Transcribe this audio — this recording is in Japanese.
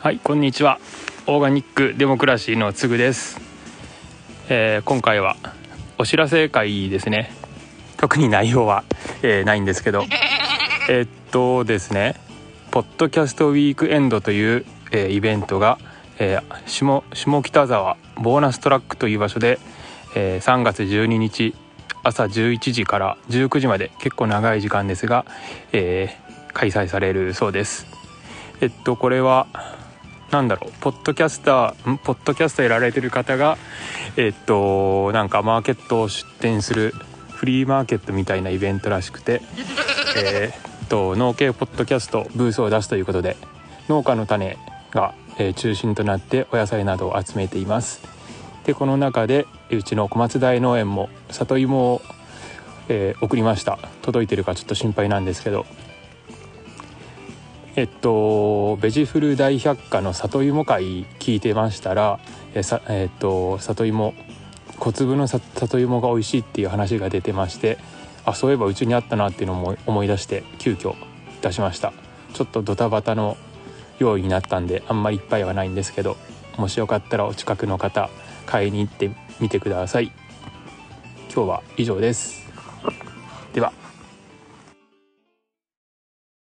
はいこんにちは。オーガニックデモクラシーのつぐです、えー、今回はお知らせ会ですね。特に内容は、えー、ないんですけど。えっとですねポッドキャストウィークエンドという、えー、イベントが、えー、下下北沢ボーナストラックという場所で、えー、3月12日朝11時から19時まで結構長い時間ですが、えー、開催されるそうです。えっとこれはなんだろうポッドキャスターポッドキャストやられてる方がえっとなんかマーケットを出店するフリーマーケットみたいなイベントらしくて えー、っと農系ポッドキャストブースを出すということで農家の種が、えー、中心となってお野菜などを集めています。でこの中でうちの小松大農園も里芋を、えー、送りました。届いてるかちょっと心配なんですけどえっとベジフル大百科の里芋会聞いてましたらえさ、えっと里芋小粒の里芋が美味しいっていう話が出てましてあそういえばうちにあったなっていうのを思い出して急遽出しました。ちょっとドタバタの用意になったんであんまりいっぱいはないんですけどもしよかったらお近くの方買いに行ってみてください。今日は以上です。では。